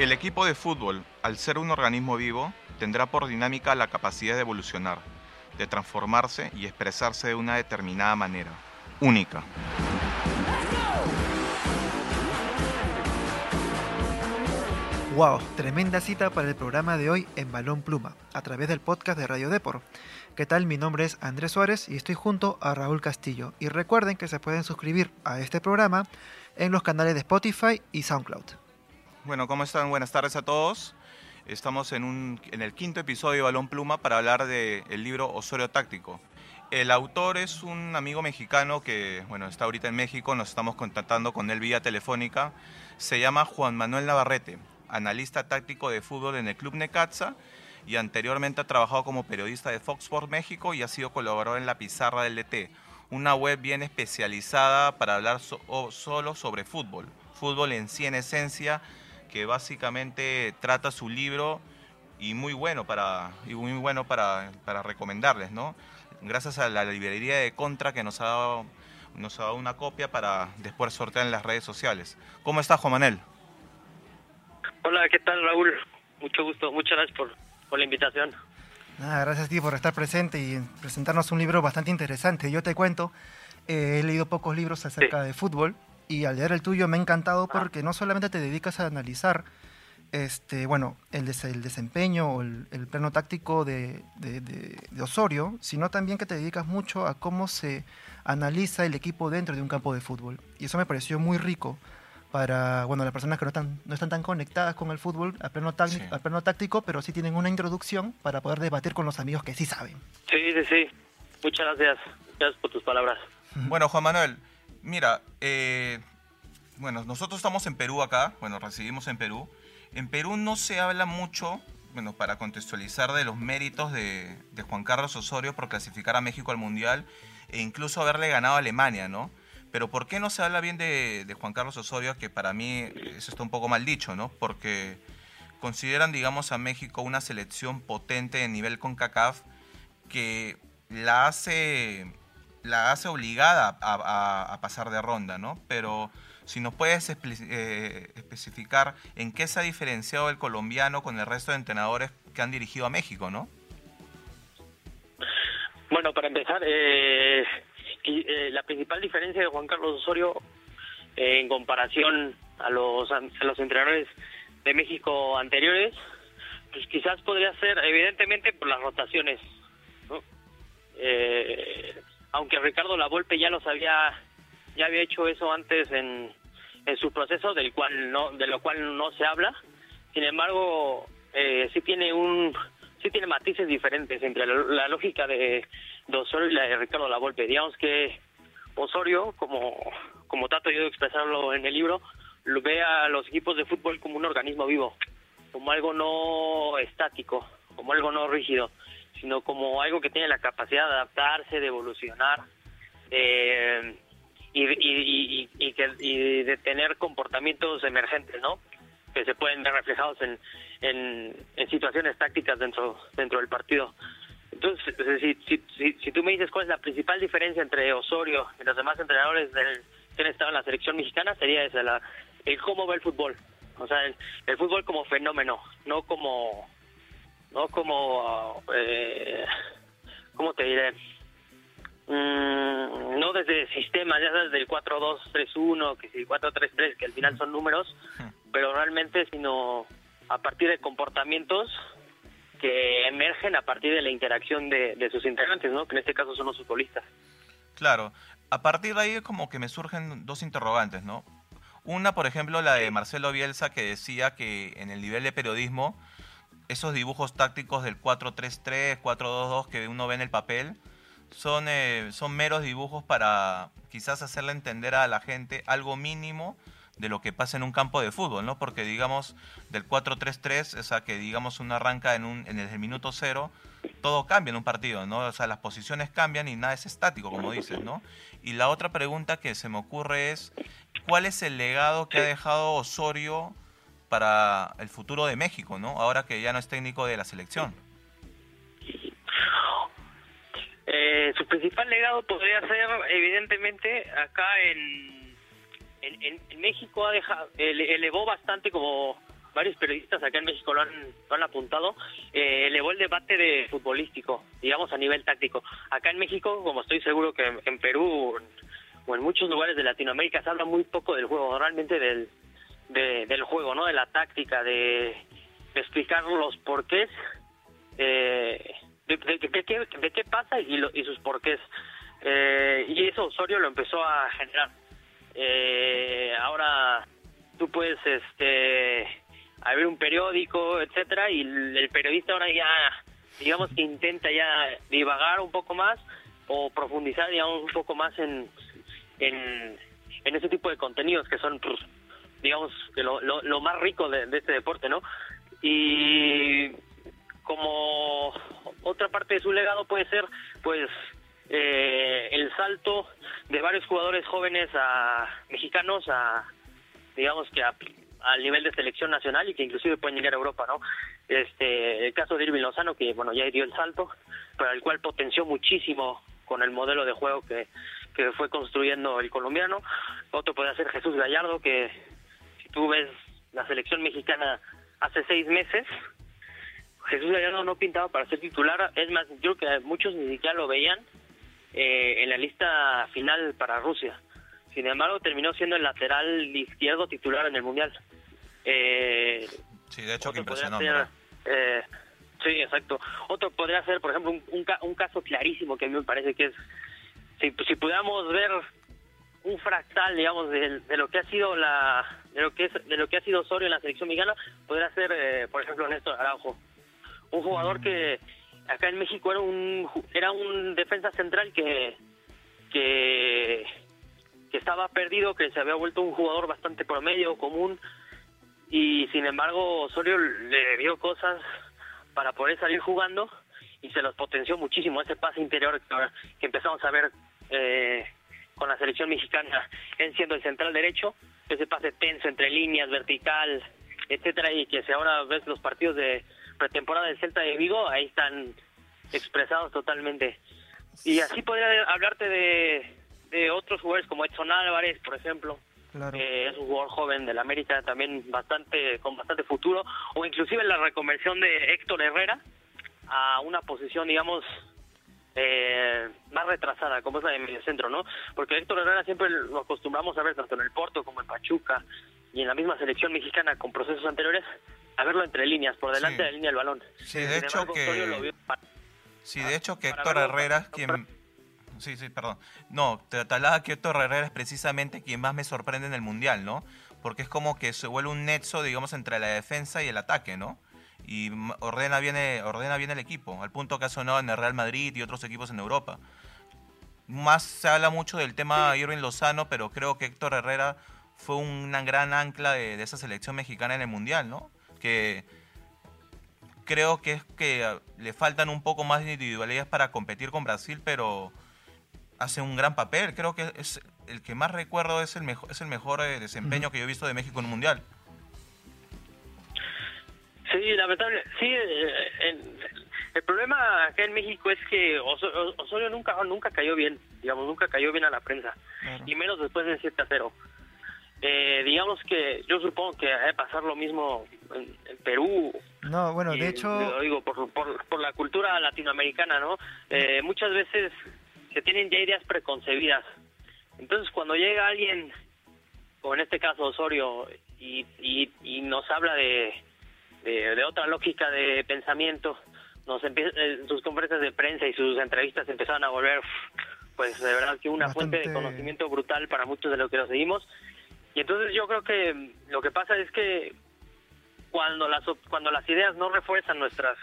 El equipo de fútbol, al ser un organismo vivo, tendrá por dinámica la capacidad de evolucionar, de transformarse y expresarse de una determinada manera, única. Wow, tremenda cita para el programa de hoy en Balón Pluma, a través del podcast de Radio Depor. ¿Qué tal? Mi nombre es Andrés Suárez y estoy junto a Raúl Castillo. Y recuerden que se pueden suscribir a este programa en los canales de Spotify y SoundCloud. Bueno, ¿cómo están? Buenas tardes a todos. Estamos en, un, en el quinto episodio de Balón Pluma para hablar del libro Osorio Táctico. El autor es un amigo mexicano que, bueno, está ahorita en México, nos estamos contactando con él vía telefónica. Se llama Juan Manuel Navarrete analista táctico de fútbol en el Club Necaxa y anteriormente ha trabajado como periodista de Fox Sports México y ha sido colaborador en La Pizarra del DT, una web bien especializada para hablar solo sobre fútbol, fútbol en sí en esencia, que básicamente trata su libro y muy bueno para, y muy bueno para, para recomendarles, ¿no? Gracias a la librería de Contra que nos ha dado, nos ha dado una copia para después sortear en las redes sociales. ¿Cómo está Juan Manuel? Hola, ¿qué tal Raúl? Mucho gusto, muchas gracias por, por la invitación. Nada, gracias a ti por estar presente y presentarnos un libro bastante interesante. Yo te cuento, eh, he leído pocos libros acerca de fútbol y al leer el tuyo me ha encantado ah. porque no solamente te dedicas a analizar este, bueno, el, el desempeño o el, plano táctico de, de, de, Osorio, sino también que te dedicas mucho a cómo se analiza el equipo dentro de un campo de fútbol. Y eso me pareció muy rico para bueno, las personas que no están, no están tan conectadas con el fútbol a pleno, pleno táctico, pero sí tienen una introducción para poder debatir con los amigos que sí saben. Sí, sí, sí. Muchas gracias. Gracias por tus palabras. Bueno, Juan Manuel, mira, eh, bueno, nosotros estamos en Perú acá, bueno, residimos en Perú. En Perú no se habla mucho, bueno, para contextualizar de los méritos de, Juan Carlos Osorio por clasificar a México al Mundial e incluso haberle ganado a Alemania, ¿no? Pero ¿por qué no se habla bien de, Juan Carlos Osorio? Que para mí eso está un poco mal dicho, ¿no? Porque consideran, digamos, a México una selección potente de nivel con CACAF que la hace, la hace obligada a, pasar de ronda, ¿no? Pero si nos puedes eh, especificar en qué se ha diferenciado el colombiano con el resto de entrenadores que han dirigido a México, ¿no? Bueno, para empezar, eh, eh, la principal diferencia de Juan Carlos Osorio eh, en comparación a los, a los entrenadores de México anteriores, pues quizás podría ser evidentemente por las rotaciones. Eh, aunque Ricardo Lavolpe ya los había ya había hecho eso antes en, en su proceso del cual no de lo cual no se habla sin embargo eh, sí tiene un sí tiene matices diferentes entre la lógica de, de Osorio y la de Ricardo Lavolpe. Digamos que Osorio, como, como trato yo de expresarlo en el libro, lo ve a los equipos de fútbol como un organismo vivo, como algo no estático, como algo no rígido, sino como algo que tiene la capacidad de adaptarse, de evolucionar eh, y, que, y de tener comportamientos emergentes, ¿no? Que se pueden ver reflejados en, en, situaciones tácticas dentro, dentro del partido. Entonces, si, si, si, tú me dices cuál es la principal diferencia entre Osorio y los demás entrenadores del, que han estado en la selección mexicana, sería esa, el cómo ve el fútbol. O sea, el, fútbol como fenómeno, no como, no como, eh, ¿cómo te diré? Mm, no desde sistemas, ya sabes, del 4-2-3-1, que si 4-3-3, que al final son números, pero realmente sino a partir de comportamientos que emergen a partir de la interacción de, sus integrantes, ¿no? que en este caso son los futbolistas. Claro, a partir de ahí es como que me surgen dos interrogantes, ¿no? Una, por ejemplo, la de Marcelo Bielsa, que decía que en el nivel de periodismo, esos dibujos tácticos del 4-3-3, 4-2-2 que uno ve en el papel, son, eh, son meros dibujos para quizás hacerle entender a la gente algo mínimo de lo que pasa en un campo de fútbol, ¿no? Porque digamos del 4-3-3, o sea, que digamos uno arranca en, un, en el minuto cero, todo cambia en un partido, ¿no? O sea, las posiciones cambian y nada es estático, como dices, ¿no? Y la otra pregunta que se me ocurre es, ¿cuál es el legado que ha dejado Osorio para el futuro de México, ¿no? Ahora que ya no es técnico de la selección. Eh, su principal legado podría ser, evidentemente, acá en en, en, México ha dejado, elevó bastante como varios periodistas acá en México lo han, lo han apuntado, eh, elevó el debate de futbolístico, digamos a nivel táctico. Acá en México, como estoy seguro que en, Perú o en muchos lugares de Latinoamérica se habla muy poco del juego, normalmente del, del juego, ¿no? De la táctica, de, explicar los porqués, eh, de, de, qué pasa y, y sus porqués. Eh, y eso Osorio lo empezó a generar. Eh, ahora tú puedes este abrir un periódico, etcétera, y el, periodista ahora ya, digamos que intenta ya divagar un poco más o profundizar, digamos, un poco más en, en, ese tipo de contenidos que son, pues, digamos, que lo, lo, más rico de, de este deporte, ¿no? Y como otra parte de su legado puede ser, pues, eh, el salto de varios jugadores jóvenes a mexicanos a digamos que a, al nivel de selección nacional y que inclusive pueden llegar a Europa, ¿no? Este, el caso de Irving Lozano, que bueno, ya dio el salto, pero el cual potenció muchísimo con el modelo de juego que, que fue construyendo el colombiano. Otro puede ser Jesús Gallardo, que tú ves la selección mexicana hace seis meses, Jesús Gallardo no pintaba para ser titular, es más, yo creo que muchos ni siquiera lo veían eh, en la lista final para Rusia. Sin embargo, terminó siendo el lateral izquierdo titular en el Mundial. Eh, sí, de hecho que impresionó. Eh, sí, exacto. Otro podría ser, por ejemplo, un, un, caso clarísimo que a mí me parece que es, si, si pudiéramos ver un fractal, digamos, de, lo que ha sido la, de lo que es, de lo que ha sido Osorio en la selección mexicana, podría ser, eh, por ejemplo, Néstor Araujo, un jugador mm. que acá en México era un era un defensa central que que, estaba perdido, que se había vuelto un jugador bastante promedio, común, y sin embargo Osorio le dio cosas para poder salir jugando y se los potenció muchísimo ese pase interior que, empezamos a ver eh, con la selección mexicana, él siendo el central derecho, ese pase tenso entre líneas, vertical, etcétera, y que si ahora ves los partidos de pretemporada del Celta de Vigo, ahí están expresados totalmente. Y así podría hablarte de, de otros jugadores como Edson Álvarez, por ejemplo, que es un jugador joven del América también bastante con bastante futuro, o inclusive la reconversión de Héctor Herrera a una posición, digamos, eh, más retrasada, como es la de mediocentro, ¿no? Porque Héctor Herrera siempre lo acostumbramos a ver tanto en el Porto como en Pachuca y en la misma selección mexicana con procesos anteriores, a verlo entre líneas, por delante de la línea del balón. Sí, de hecho que... Sí, de hecho que Héctor Herrera quien... Sí, sí, perdón. No, te hablaba que Héctor Herrera es precisamente quien más me sorprende en el Mundial, ¿no? Porque es como que se vuelve un nexo, digamos, entre la defensa y el ataque, ¿no? Y ordena bien, ordena bien el equipo, al punto que ha sonado en el Real Madrid y otros equipos en Europa. Más se habla mucho del tema Irving Lozano, pero creo que Héctor Herrera fue una gran ancla de, de esa selección mexicana en el Mundial, ¿no? Que creo que es que ah, le faltan un poco más de individualidades para competir con Brasil, pero hace un gran papel. Creo que es el que más recuerdo es el mejor, es el mejor eh, desempeño que yo he visto de México en un mundial. Sí, lamentable. Sí, eh, el problema acá en México es que Osorio nunca nunca cayó bien, digamos, nunca cayó bien a la prensa, y menos después del 7 a 0. Eh, digamos que yo supongo que debe pasar lo mismo en, Perú. No, bueno, de hecho... Lo digo por, por, la cultura latinoamericana, ¿no? Eh, muchas veces se tienen ya ideas preconcebidas. Entonces, cuando llega alguien, como en este caso Osorio, y, y, nos habla de, de, otra lógica de pensamiento, nos empieza, eh, sus conferencias de prensa y sus entrevistas empezaron a volver, pues de verdad que una fuente de conocimiento brutal para muchos de los que lo seguimos y entonces yo creo que lo que pasa es que cuando las cuando las ideas no refuerzan nuestras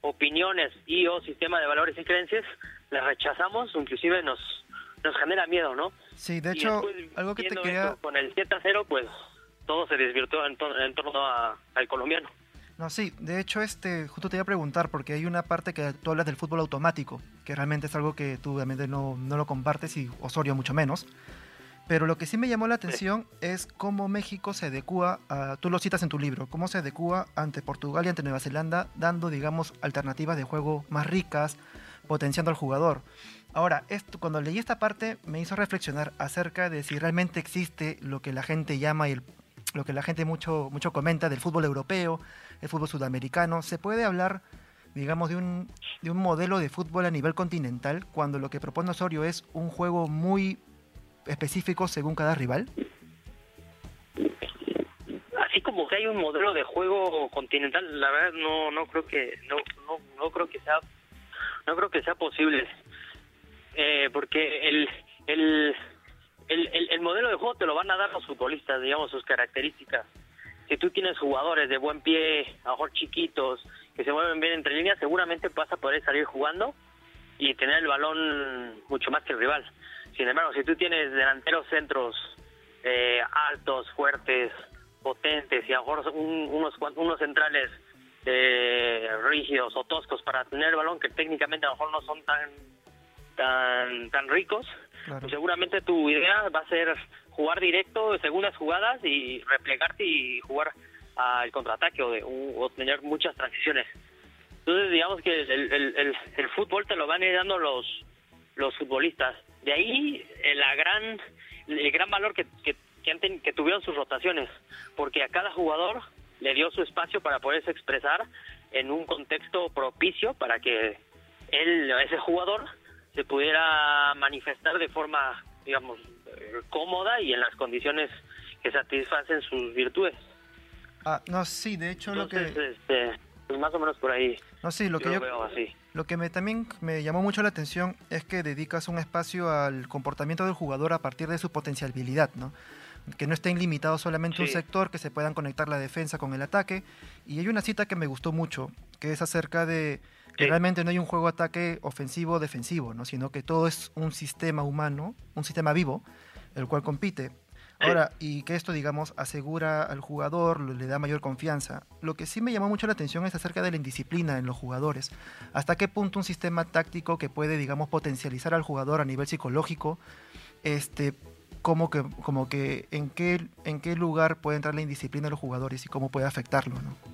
opiniones y o sistema de valores y creencias, las rechazamos inclusive nos nos genera miedo, ¿no? Sí, de hecho, algo que te quería... Con el 7 a 0, pues todo se desvirtuó en, torno al colombiano. No, sí, de hecho, este, justo te iba a preguntar, porque hay una parte que tú hablas del fútbol automático, que realmente es algo que tú obviamente no, no lo compartes y Osorio mucho menos. Pero lo que sí me llamó la atención es cómo México se adecua, a, tú lo citas en tu libro, cómo se adecua ante Portugal y ante Nueva Zelanda, dando, digamos, alternativas de juego más ricas, potenciando al jugador. Ahora, esto, cuando leí esta parte me hizo reflexionar acerca de si realmente existe lo que la gente llama el, lo que la gente mucho, mucho comenta del fútbol europeo, el fútbol sudamericano. ¿Se puede hablar, digamos, de un, de un modelo de fútbol a nivel continental cuando lo que propone Osorio es un juego muy específico según cada rival? Así como que hay un modelo de juego continental, la verdad no no creo que no no, no creo que sea no creo que sea posible eh, porque el, el el, el, modelo de juego te lo van a dar los futbolistas, digamos, sus características. Si tú tienes jugadores de buen pie, a lo mejor chiquitos, que se mueven bien entre líneas, seguramente vas a poder salir jugando y tener el balón mucho más que el rival. Sin embargo, si tú tienes delanteros centros eh, altos, fuertes, potentes y a lo mejor unos, unos centrales eh, rígidos o toscos para tener el balón que técnicamente a lo mejor no son tan tan tan ricos, pues seguramente tu idea va a ser jugar directo, segundas jugadas y replegarte y jugar al contraataque o, tener muchas transiciones. Entonces, digamos que el, fútbol te lo van dando los, los futbolistas. De ahí eh, la gran, el gran valor que, que, que, que tuvieron sus rotaciones, porque a cada jugador le dio su espacio para poderse expresar en un contexto propicio para que él, ese jugador, se pudiera manifestar de forma, digamos, cómoda y en las condiciones que satisfacen sus virtudes. Ah, no, sí, de hecho lo que... Este, pues más o menos por ahí. No, sí, lo que yo, veo así. Lo que me, también me llamó mucho la atención es que dedicas un espacio al comportamiento del jugador a partir de su potencialidad, ¿no? que no estén limitados solamente un sector, que se puedan conectar la defensa con el ataque. Y hay una cita que me gustó mucho, que es acerca de que realmente no hay un juego ataque ofensivo defensivo, ¿no? sino que todo es un sistema humano, un sistema vivo, el cual compite. Ahora, y que esto, digamos, asegura al jugador, le da mayor confianza. Lo que sí me llamó mucho la atención es acerca de la indisciplina en los jugadores. ¿Hasta qué punto un sistema táctico que puede, digamos, potencializar al jugador a nivel psicológico, este, como que, como que en qué, en qué lugar puede entrar la indisciplina de los jugadores y cómo puede afectarlo, ¿no?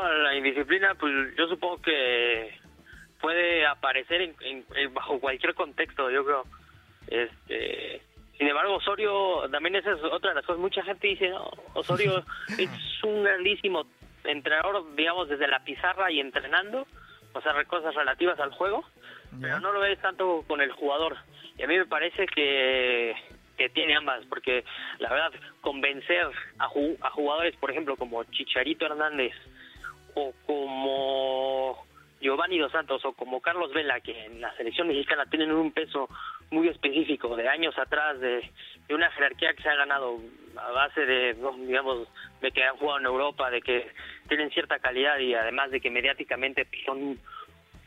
Bueno, la indisciplina, pues yo supongo que puede aparecer en, bajo cualquier contexto, yo creo. Este, sin embargo, Osorio, también esa es otra de las cosas. Mucha gente dice, no, Osorio es un grandísimo entrenador, digamos, desde la pizarra y entrenando, o sea, cosas relativas al juego, pero no lo ves tanto con el jugador. Y a mí me parece que, que tiene ambas, porque la verdad, convencer a, a jugadores, por ejemplo, como Chicharito Hernández, o como Giovanni Dos Santos o como Carlos Vela, que en la selección mexicana tienen un peso muy específico de años atrás, de, una jerarquía que se ha ganado a base de, digamos, de que han jugado en Europa, de que tienen cierta calidad y además de que mediáticamente son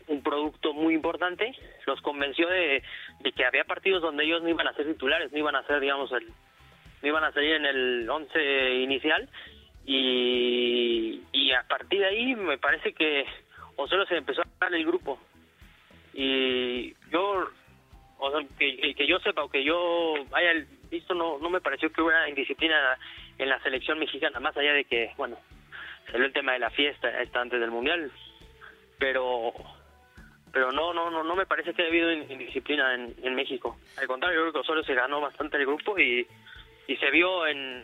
un producto muy importante, los convenció de, de que había partidos donde ellos no iban a ser titulares, no iban a ser, digamos, el, no iban a salir en el once inicial y, y a partir de ahí me parece que Osorio se empezó a ganar el grupo. Y yo que yo sepa o que yo haya visto no no me pareció que hubiera indisciplina en la selección mexicana más allá de que bueno salió el tema de la fiesta está antes del mundial pero pero no no no no me parece que haya habido indisciplina en, en México. Al contrario yo creo que Osorio se ganó bastante el grupo y y se vio en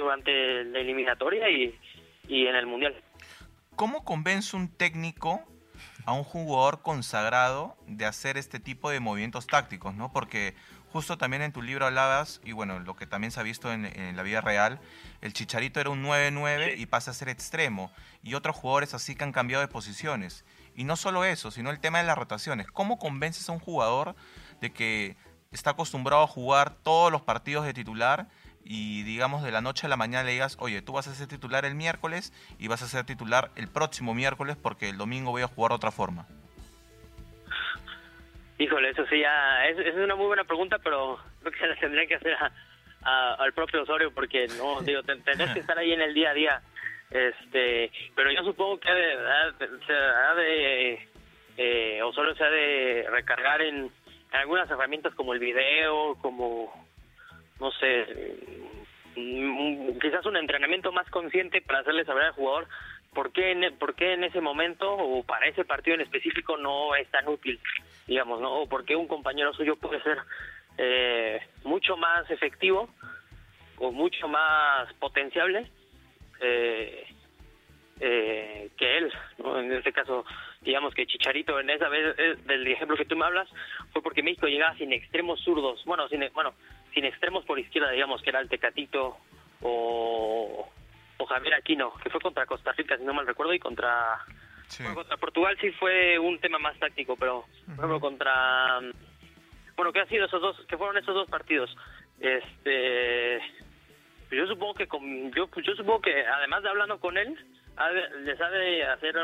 durante la eliminatoria y, y en el Mundial. ¿Cómo convence un técnico a un jugador consagrado de hacer este tipo de movimientos tácticos, ¿no? Porque justo también en tu libro hablabas, y bueno, lo que también se ha visto en, la vida real, el Chicharito era un 9-9 y pasa a ser extremo, y otros jugadores así que han cambiado de posiciones. Y no solo eso, sino el tema de las rotaciones. ¿Cómo convences a un jugador de que está acostumbrado a jugar todos los partidos de titular y digamos de la noche a la mañana le digas, oye, tú vas a ser titular el miércoles y vas a ser titular el próximo miércoles porque el domingo voy a jugar de otra forma? Híjole, eso sí ya es, una muy buena pregunta, pero creo que se la tendría que hacer al propio Osorio porque no, digo, tenés que estar ahí en el día a día. Este, pero yo supongo que se ha de eh, Osorio se ha de recargar en algunas herramientas como el video, como no sé, mm, quizás un entrenamiento más consciente para hacerle saber al jugador por qué, en, por qué en ese momento o para ese partido en específico no es tan útil, digamos, ¿no? O por qué un compañero suyo puede ser eh, mucho más efectivo o mucho más potenciable eh, eh, que él. En este caso, digamos que Chicharito, en esa vez eh, del ejemplo que tú me hablas, fue porque México llegaba sin extremos zurdos, bueno, sin, bueno, sin extremos por izquierda, digamos que era el Tecatito o, o Javier Aquino, que fue contra Costa Rica, si no mal recuerdo, y contra, contra Portugal sí fue un tema más táctico, pero por ejemplo contra bueno, ¿qué ha sido esos dos, que fueron esos dos partidos? Este, yo supongo que con, yo, yo supongo que además de hablando con él, les ha de hacer,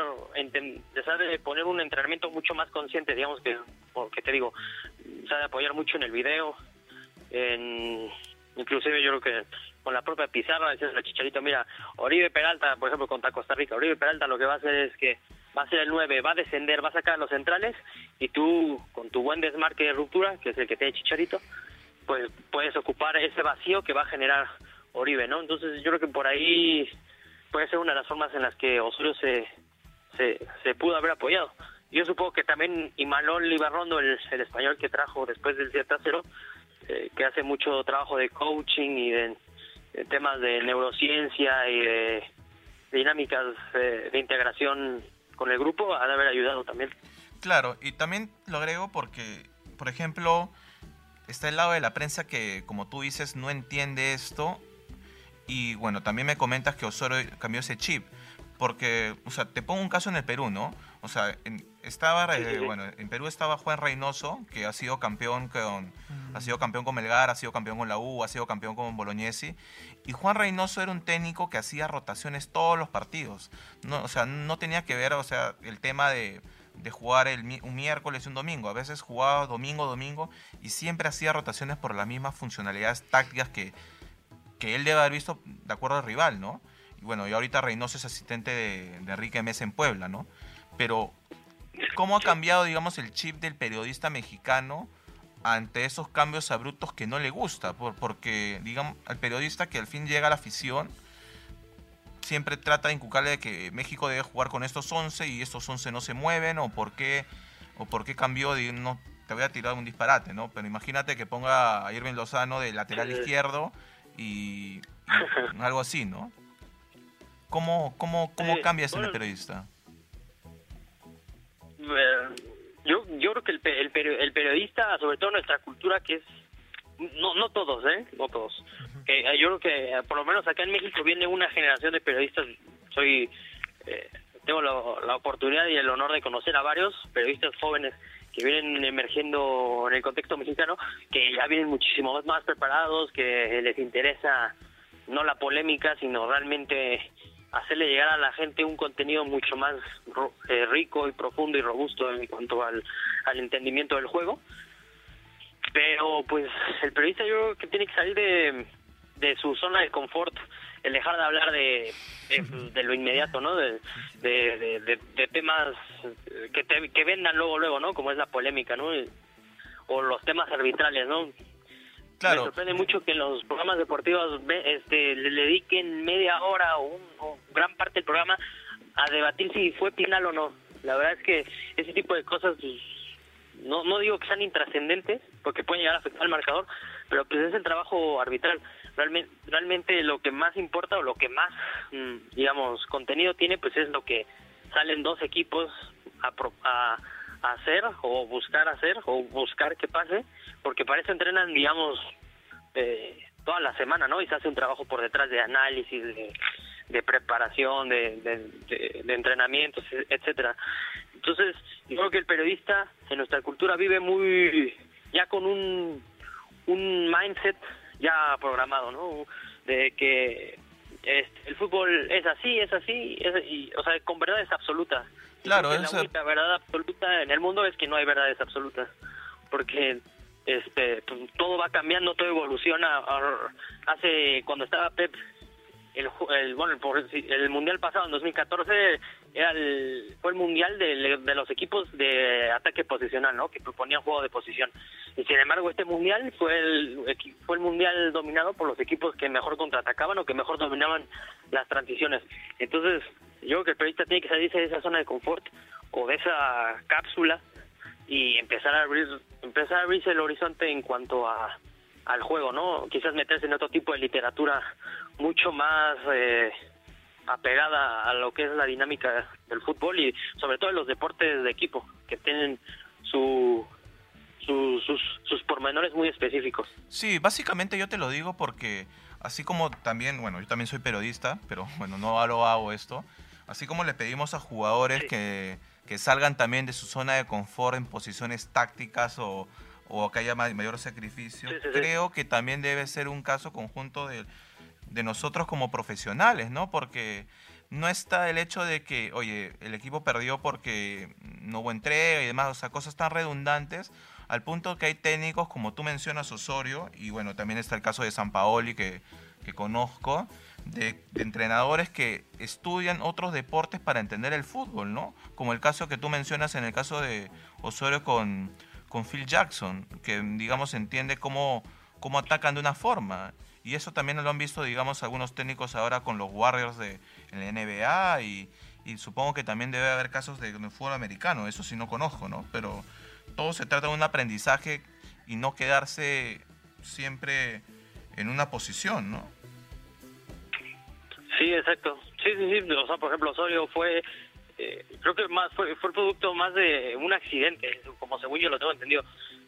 les ha de poner un entrenamiento mucho más consciente, digamos que, porque te digo, se apoyar mucho en el video, en, inclusive yo creo que con la propia pizarra, decías la chicharita, mira, Oribe Peralta, por ejemplo, contra Costa Rica, Oribe Peralta lo que va a hacer es que va a ser el 9, va a descender, va a sacar a los centrales y tú con tu buen desmarque de ruptura, que es el que tiene Chicharito, pues puedes ocupar ese vacío que va a generar Oribe, ¿no? Entonces yo creo que por ahí puede ser una de las formas en las que Osorio se, se, pudo haber apoyado. Yo supongo que también Imanol Libarrondo, el, el español que trajo después del 7 0, eh, que hace mucho trabajo de coaching y de, temas de neurociencia y de dinámicas eh, de integración con el grupo ha de haber ayudado también. Claro, y también lo agrego porque, por ejemplo, está el lado de la prensa que, como tú dices, no entiende esto. Y bueno, también me comentas que Osorio cambió ese chip. Porque, o sea, te pongo un caso en el Perú, ¿no? O sea, en, estaba, eh, bueno, en Perú estaba Juan Reynoso, que ha sido campeón con, ha sido campeón con Melgar, ha sido campeón con la U, ha sido campeón con Bolognesi. Y Juan Reynoso era un técnico que hacía rotaciones todos los partidos. No, o sea, no tenía que ver, o sea, el tema de, de jugar el, un miércoles y un domingo. A veces jugaba domingo, domingo, y siempre hacía rotaciones por las mismas funcionalidades tácticas que, que él debe haber visto de acuerdo al rival, ¿no? Y bueno, y ahorita Reynoso es asistente de, de Enrique Mesa en Puebla, ¿no? Pero, ¿cómo ha cambiado, digamos, el chip del periodista mexicano ante esos cambios abruptos que no le gusta? Por, porque, digamos, al periodista que al fin llega a la afición, siempre trata de inculcarle de que México debe jugar con estos 11 y estos 11 no se mueven, o por qué, o por qué cambió, no, te voy a tirar un disparate, ¿no? Pero imagínate que ponga a Irving Lozano de lateral izquierdo y, algo así, ¿no? ¿Cómo, cómo, cómo cambia eso en el periodista? Eh, yo, yo creo que el, el, el, periodista, sobre todo nuestra cultura, que es no no todos, ¿eh? No todos. Eh, yo creo que eh, por lo menos acá en México viene una generación de periodistas. Soy eh, tengo la, oportunidad y el honor de conocer a varios periodistas jóvenes que vienen emergiendo en el contexto mexicano, que ya vienen muchísimo más preparados, que les interesa no la polémica, sino realmente hacerle llegar a la gente un contenido mucho más eh, rico y profundo y robusto en cuanto al, entendimiento del juego. Pero pues el periodista yo creo que tiene que salir de, de su zona de confort, el dejar de hablar de, de, lo inmediato, ¿no? De, de, temas que, te, que vendan luego, luego, ¿no? Como es la polémica, ¿no? O los temas arbitrales, ¿no? Me sorprende mucho que en los programas deportivos este, le dediquen media hora o, gran parte del programa a debatir si fue penal o no. La verdad es que ese tipo de cosas, pues, no, no digo que sean intrascendentes, porque pueden llegar a afectar al marcador, pero pues es el trabajo arbitral. Realmente, lo que más importa o lo que más, mm, digamos, contenido tiene, pues es lo que salen dos equipos a, a hacer o buscar hacer o buscar que pase, porque para eso entrenan, digamos, eh, toda la semana, ¿no? Y se hace un trabajo por detrás de análisis, de, preparación, de, de, entrenamientos, etcétera. Entonces, yo creo que el periodista en nuestra cultura vive muy, ya con un, un mindset ya programado, ¿no? De que este, el fútbol es así, es así, y, o sea, con verdades absolutas. Claro, la verdad absoluta en el mundo es que no hay verdades absolutas, porque este pues, todo va cambiando, todo evoluciona. Hace cuando estaba Pep el, el bueno el, el, mundial pasado en 2014 era el, fue el mundial de, los equipos de ataque posicional no que proponían juego de posición. Y sin embargo este mundial fue el fue el mundial dominado por los equipos que mejor contraatacaban o que mejor dominaban las transiciones. Entonces yo creo que el periodista tiene que salirse de esa zona de confort o de esa cápsula y empezar a abrir empezar a abrirse el horizonte en cuanto a al juego, ¿no? Quizás meterse en otro tipo de literatura mucho más eh, apegada a lo que es la dinámica del fútbol y sobre todo en los deportes de equipo, que tienen su, sus, sus pormenores muy específicos. Sí, básicamente yo te lo digo porque así como también, bueno, yo también soy periodista, pero bueno, no lo hago esto, así como le pedimos a jugadores que, que salgan también de su zona de confort en posiciones tácticas o, o que haya mayor sacrificio, creo que también debe ser un caso conjunto de, de nosotros como profesionales, ¿no? Porque no está el hecho de que, oye, el equipo perdió porque no hubo entrega y demás, o sea, cosas tan redundantes, al punto que hay técnicos, como tú mencionas, Osorio, y bueno, también está el caso de San Paoli, que, que conozco, de, entrenadores que estudian otros deportes para entender el fútbol, ¿no? Como el caso que tú mencionas en el caso de Osorio con, con Phil Jackson, que digamos entiende cómo, cómo atacan de una forma. Y eso también lo han visto, digamos, algunos técnicos ahora con los Warriors de en la NBA y, supongo que también debe haber casos de, fútbol americano, eso sí no conozco, ¿no? Pero todo se trata de un aprendizaje y no quedarse siempre en una posición, ¿no? Sí, exacto. Sí, sí, sí. O sea, por ejemplo, Osorio fue, eh, creo que más fue, fue producto más de un accidente, como según yo lo tengo entendido,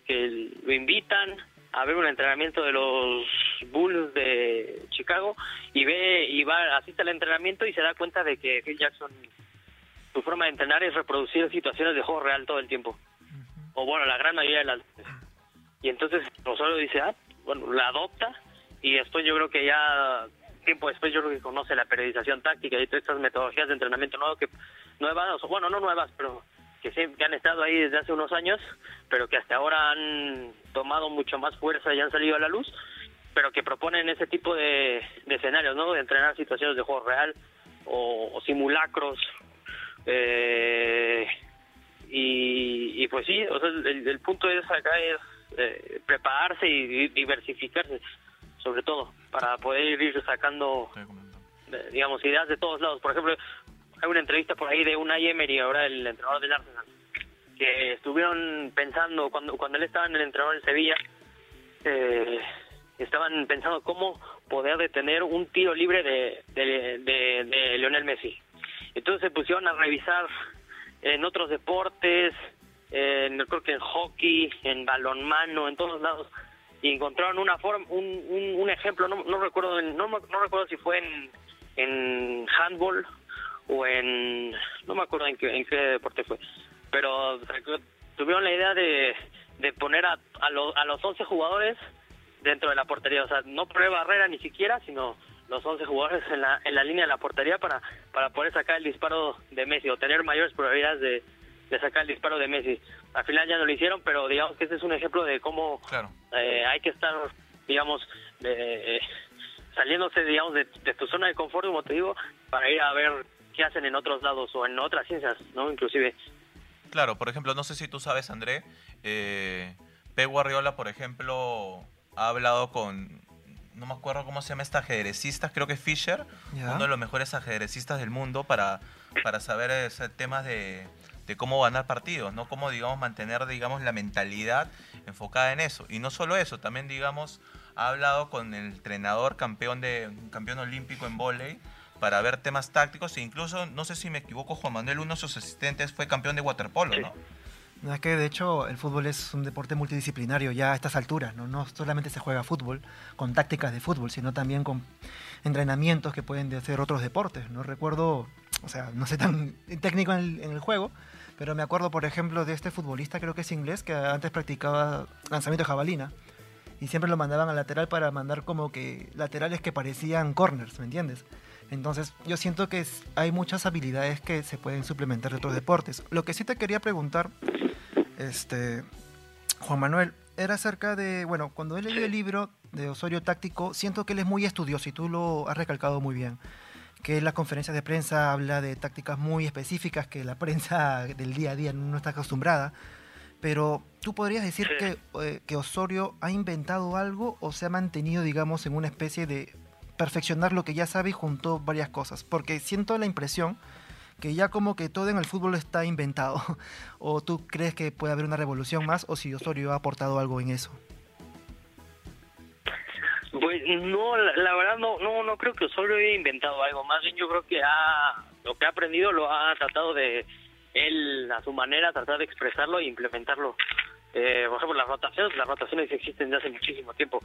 que lo invitan, a ver un entrenamiento de los Bulls de Chicago y ve y va asiste al entrenamiento y se da cuenta de que Phil Jackson su forma de entrenar es reproducir situaciones de juego real todo el tiempo. O bueno la gran mayoría de las y entonces Rosario dice ah bueno la adopta y después yo creo que ya tiempo después yo creo que conoce la periodización táctica y todas estas metodologías de entrenamiento nuevo que nuevas bueno no nuevas pero que, que han estado ahí desde hace unos años, pero que hasta ahora han tomado mucho más fuerza y han salido a la luz, pero que proponen ese tipo de, escenarios, ¿no? De entrenar situaciones de juego real o, simulacros. Eh, y, pues sí, o sea, el, punto es acá es eh, prepararse y diversificarse, sobre todo, para poder ir sacando, eh, digamos, ideas de todos lados. Por ejemplo, hay una entrevista por ahí de Unai Emery, ahora el entrenador del Arsenal, que estuvieron pensando, cuando, cuando él estaba en el entrenador en Sevilla, eh, estaban pensando cómo poder detener un tiro libre de, de, Lionel Messi. Entonces se pusieron a revisar en otros deportes, en, creo que en hockey, en balonmano, en todos lados, y encontraron una forma, un, un, ejemplo, no, no recuerdo, no, no recuerdo si fue en, en handball o en, no me acuerdo en qué, en qué deporte fue, pero tuvieron la idea de, de poner a, a, a los 11 jugadores dentro de la portería, o sea, no poner barrera ni siquiera, sino los 11 jugadores en la, en la línea de la portería para, para poder sacar el disparo de Messi o tener mayores probabilidades de, de sacar el disparo de Messi. Al final ya no lo hicieron, pero digamos que este es un ejemplo de cómo eh, hay que estar, digamos, eh, saliéndose, digamos, de, de, tu zona de confort, como te digo, para ir a ver que hacen en otros lados o en otras ciencias, ¿no? Inclusive. Claro, por ejemplo, no sé si tú sabes, André, eh, Guardiola, por ejemplo, ha hablado con, no me acuerdo cómo se llama esta ajedrecista, creo que Fischer, uno de los mejores ajedrecistas del mundo para, para saber ese temas de, de cómo ganar partidos, ¿no? Cómo, digamos, mantener, digamos, la mentalidad enfocada en eso. Y no solo eso, también, digamos, ha hablado con el entrenador campeón, de, campeón olímpico en volei, para ver temas tácticos e incluso, no sé si me equivoco, Juan Manuel, uno de sus asistentes fue campeón de waterpolo, ¿no? No, es que de hecho el fútbol es un deporte multidisciplinario ya a estas alturas, ¿no? No solamente se juega fútbol con tácticas de fútbol, sino también con entrenamientos que pueden hacer otros deportes, ¿no? Recuerdo, o sea, no sé tan técnico en el, juego, pero me acuerdo, por ejemplo, de este futbolista, creo que es inglés, que antes practicaba lanzamiento de jabalina y siempre lo mandaban al lateral para mandar como que laterales que parecían corners, ¿me entiendes? Entonces, yo siento que hay muchas habilidades que se pueden suplementar de otros deportes. Lo que sí te quería preguntar, este, Juan Manuel, era acerca de, bueno, cuando he leído el libro de Osorio Táctico, siento que él es muy estudioso y tú lo has recalcado muy bien. Que en las conferencias de prensa habla de tácticas muy específicas que la prensa del día a día no está acostumbrada. Pero tú podrías decir que, eh, que Osorio ha inventado algo o se ha mantenido, digamos, en una especie de perfeccionar lo que ya sabe y juntó varias cosas. Porque siento la impresión que ya como que todo en el fútbol está inventado. ¿O tú crees que puede haber una revolución más o si Osorio ha aportado algo en eso? Pues no, la, verdad no, no, no creo que Osorio haya inventado algo. Más bien yo creo que ha, lo que ha aprendido lo ha tratado de él a su manera, tratar de expresarlo e implementarlo. Eh, por ejemplo, las rotaciones, las rotaciones existen desde hace muchísimo tiempo.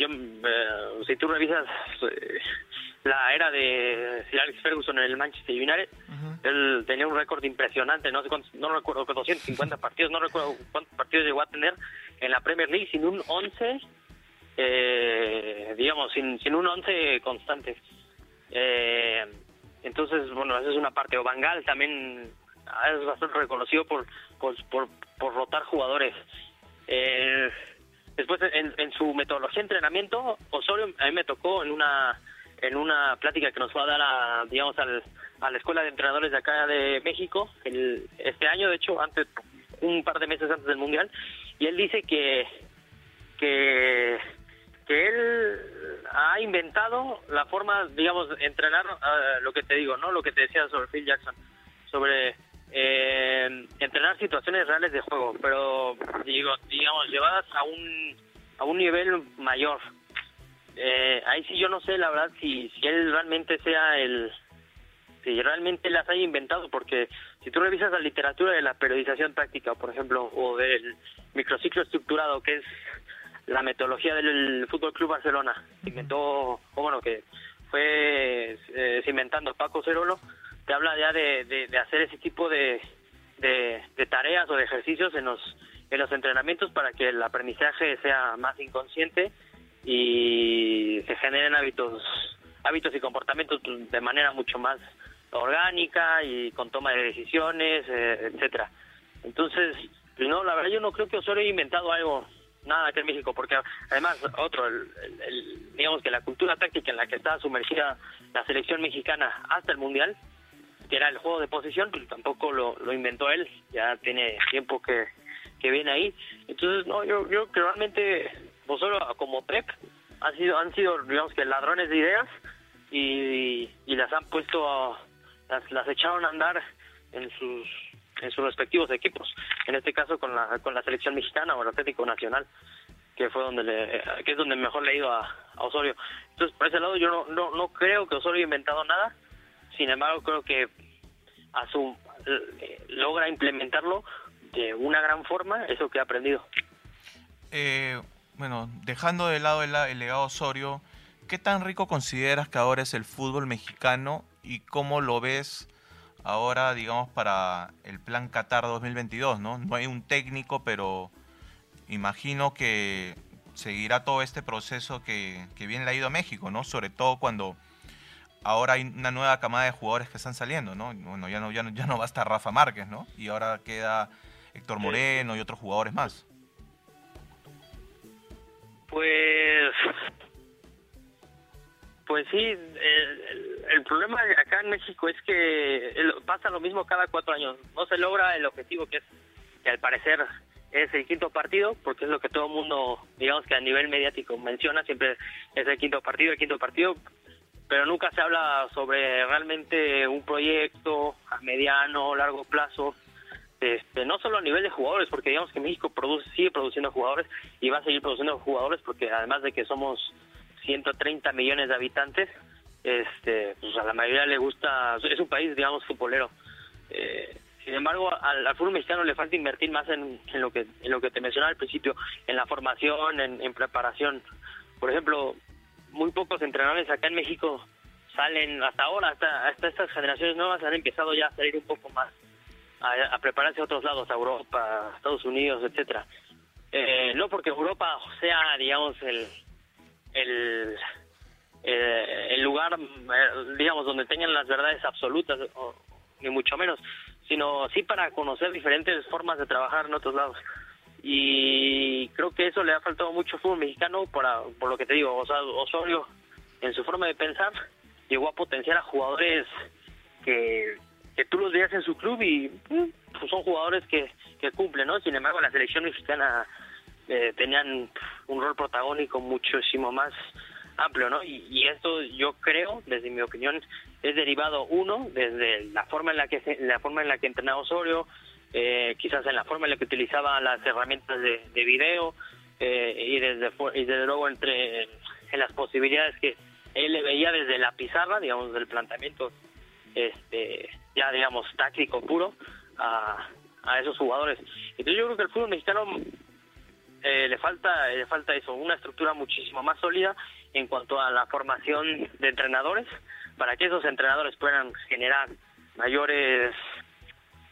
Yo, eh, si tú revisas eh, la era de Sir Alex Ferguson en el Manchester United, él tenía un récord impresionante, no sé cuántos, no recuerdo, 250 partidos, no recuerdo cuántos partidos llegó a tener en la Premier League sin un 11, eh, digamos, sin, sin un 11 constante. Eh, entonces, bueno, esa es una parte. O Bangal también es bastante reconocido por, por, por, rotar jugadores. Eh, después, en, en, su metodología de entrenamiento, Osorio a mí me tocó en una en una plática que nos va a dar a, digamos, al, a la Escuela de Entrenadores de acá de México, el, este año, de hecho, antes un par de meses antes del Mundial, y él dice que, que, que él ha inventado la forma, digamos, entrenar uh, lo que te digo, ¿no? Lo que te decía sobre Phil Jackson, sobre eh, entrenar situaciones reales de juego, pero digo, digamos, llevadas a un, a un nivel mayor. Eh, ahí sí yo no sé, la verdad, si, si él realmente sea el, si realmente las haya inventado, porque si tú revisas la literatura de la periodización táctica, por ejemplo, o del microciclo estructurado, que es la metodología del Fútbol Club Barcelona, inventó, o bueno, que fue eh, cimentando Paco Cerolo, te habla ya de, de, hacer ese tipo de, de, tareas o de ejercicios en los, en los entrenamientos para que el aprendizaje sea más inconsciente y se generen hábitos hábitos y comportamientos de manera mucho más orgánica y con toma de decisiones, eh, etcétera. Entonces, pues no, la verdad yo no creo que Osorio haya inventado algo, nada aquí en México, porque además, otro, digamos que la cultura táctica en la que está sumergida la selección mexicana hasta el Mundial, era el juego de posición, pues tampoco lo, inventó él, ya tiene tiempo que, que viene ahí. Entonces, no, yo, yo que realmente Osorio como Pep han sido, han sido, digamos que ladrones de ideas y, y las han puesto a las, las echaron a andar en sus en sus respectivos equipos. En este caso con la con la selección mexicana o el Atlético Nacional que fue donde le, que es donde mejor le ha ido a, Osorio. Entonces por ese lado yo no, no no creo que Osorio haya inventado nada sin embargo creo que a eh, logra implementarlo de una gran forma eso que ha aprendido eh, bueno dejando de lado el, el legado Osorio ¿qué tan rico consideras que ahora es el fútbol mexicano y cómo lo ves ahora, digamos, para el plan Qatar 2022, ¿no? No hay un técnico, pero imagino que seguirá todo este proceso que, que bien le ha ido a México, ¿no? Sobre todo cuando ahora hay una nueva camada de jugadores que están saliendo, ¿no? Bueno, ya no, ya no, ya no va a estar Rafa Márquez, ¿no? Y ahora queda Héctor Moreno y otros jugadores más. Pues pues sí, el, problema acá en México es que pasa lo mismo cada cuatro años. No se logra el objetivo que es, que al parecer es el quinto partido, porque es lo que todo el mundo, digamos que a nivel mediático menciona, siempre es el quinto partido, el quinto partido, pero nunca se habla sobre realmente un proyecto a mediano largo plazo, este, no solo a nivel de jugadores, porque digamos que México produce, sigue produciendo jugadores y va a seguir produciendo jugadores porque además de que somos 130 millones de habitantes, este, pues a la mayoría le gusta, es un país, digamos, futbolero. Eh, sin embargo, al, fútbol mexicano le falta invertir más en, lo que en lo que te mencionaba al principio, en la formación, en, preparación. Por ejemplo, muy pocos entrenadores acá en México salen hasta ahora, hasta, hasta estas generaciones nuevas han empezado ya a salir un poco más, a, prepararse a otros lados, a Europa, a Estados Unidos, etcétera. Eh, no porque Europa sea, digamos, el, el, eh, el lugar, eh, digamos, donde tengan las verdades absolutas, ni mucho menos, sino sí para conocer diferentes formas de trabajar en otros lados. Y que eso le ha faltado mucho al fútbol mexicano para, por lo que te digo, o sea, Osorio en su forma de pensar llegó a potenciar a jugadores que, que tú los veías en su club y mm, pues son jugadores que, cumplen, ¿no? Sin embargo, la selección mexicana eh, tenían un rol protagónico muchísimo más amplio, ¿no? Y, esto yo creo, desde mi opinión, es derivado uno desde la forma en la que la forma en la que entrenaba Osorio, eh, quizás en la forma en la que utilizaba las herramientas de, video, eh, y desde y desde luego entre en las posibilidades que él le veía desde la pizarra, digamos, del planteamiento este ya digamos táctico puro a, a esos jugadores. Entonces yo creo que el fútbol mexicano eh, le falta le falta eso, una estructura muchísimo más sólida en cuanto a la formación de entrenadores para que esos entrenadores puedan generar mayores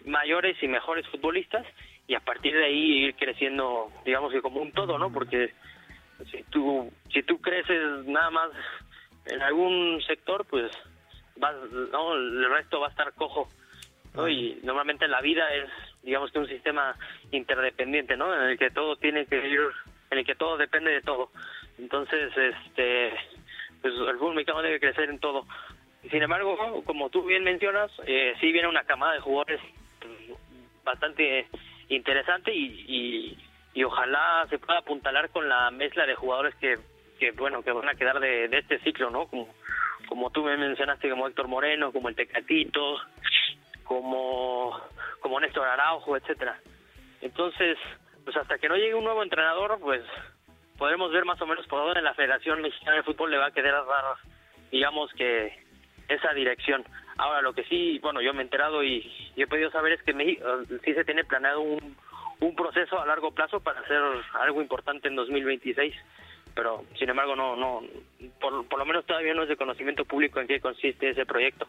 mayores y mejores futbolistas y a partir de ahí ir creciendo digamos que como un todo no porque si tú si tú creces nada más en algún sector pues vas no el resto va a estar cojo ¿no? y normalmente la vida es digamos que un sistema interdependiente no en el que todo tiene que ir en el que todo depende de todo. Entonces este pues el fútbol mexicano debe crecer en todo. Sin embargo como tú bien mencionas eh, sí viene una camada de jugadores bastante interesante y, y, ojalá se pueda apuntalar con la mezcla de jugadores que, que bueno que van a quedar de, este ciclo no como como tú me mencionaste como Héctor Moreno como el Tecatito como como Néstor Araujo etcétera. Entonces pues hasta que no llegue un nuevo entrenador pues podremos ver más o menos por dónde la Federación Mexicana de Fútbol le va a quedar dar digamos que esa dirección Ahora, lo que sí, bueno, yo me he enterado y, he podido saber es que México, sí se tiene planeado un, un proceso a largo plazo para hacer algo importante en 2026 pero sin embargo no no por, por, lo menos todavía no es de conocimiento público en qué consiste ese proyecto.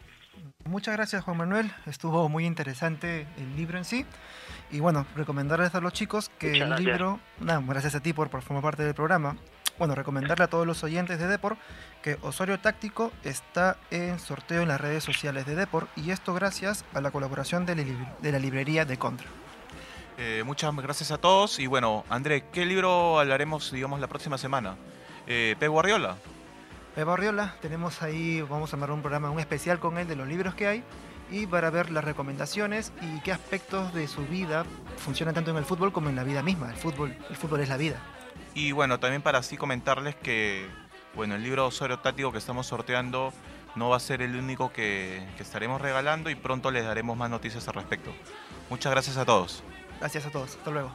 Muchas gracias Juan Manuel, estuvo muy interesante el libro en sí. Y bueno, recomendarles a los chicos que el libro, nada, gracias a ti por, por formar parte del programa, bueno, recomendarle a todos los oyentes de Depor que Osorio Táctico está en sorteo en las redes sociales de Depor y esto gracias a la colaboración de, la librería de Contra. Eh, muchas gracias a todos y bueno, André, ¿qué libro hablaremos, digamos, la próxima semana? Eh, Pep Guardiola. Pep Guardiola, tenemos ahí, vamos a armar un programa, un especial con él de los libros que hay y para ver las recomendaciones y qué aspectos de su vida funcionan tanto en el fútbol como en la vida misma. El fútbol, el fútbol es la vida. Y bueno, también para así comentarles que bueno, el libro Osorio Táctico que estamos sorteando no va a ser el único que, que estaremos regalando y pronto les daremos más noticias al respecto. Muchas gracias a todos. Gracias a todos. Hasta luego.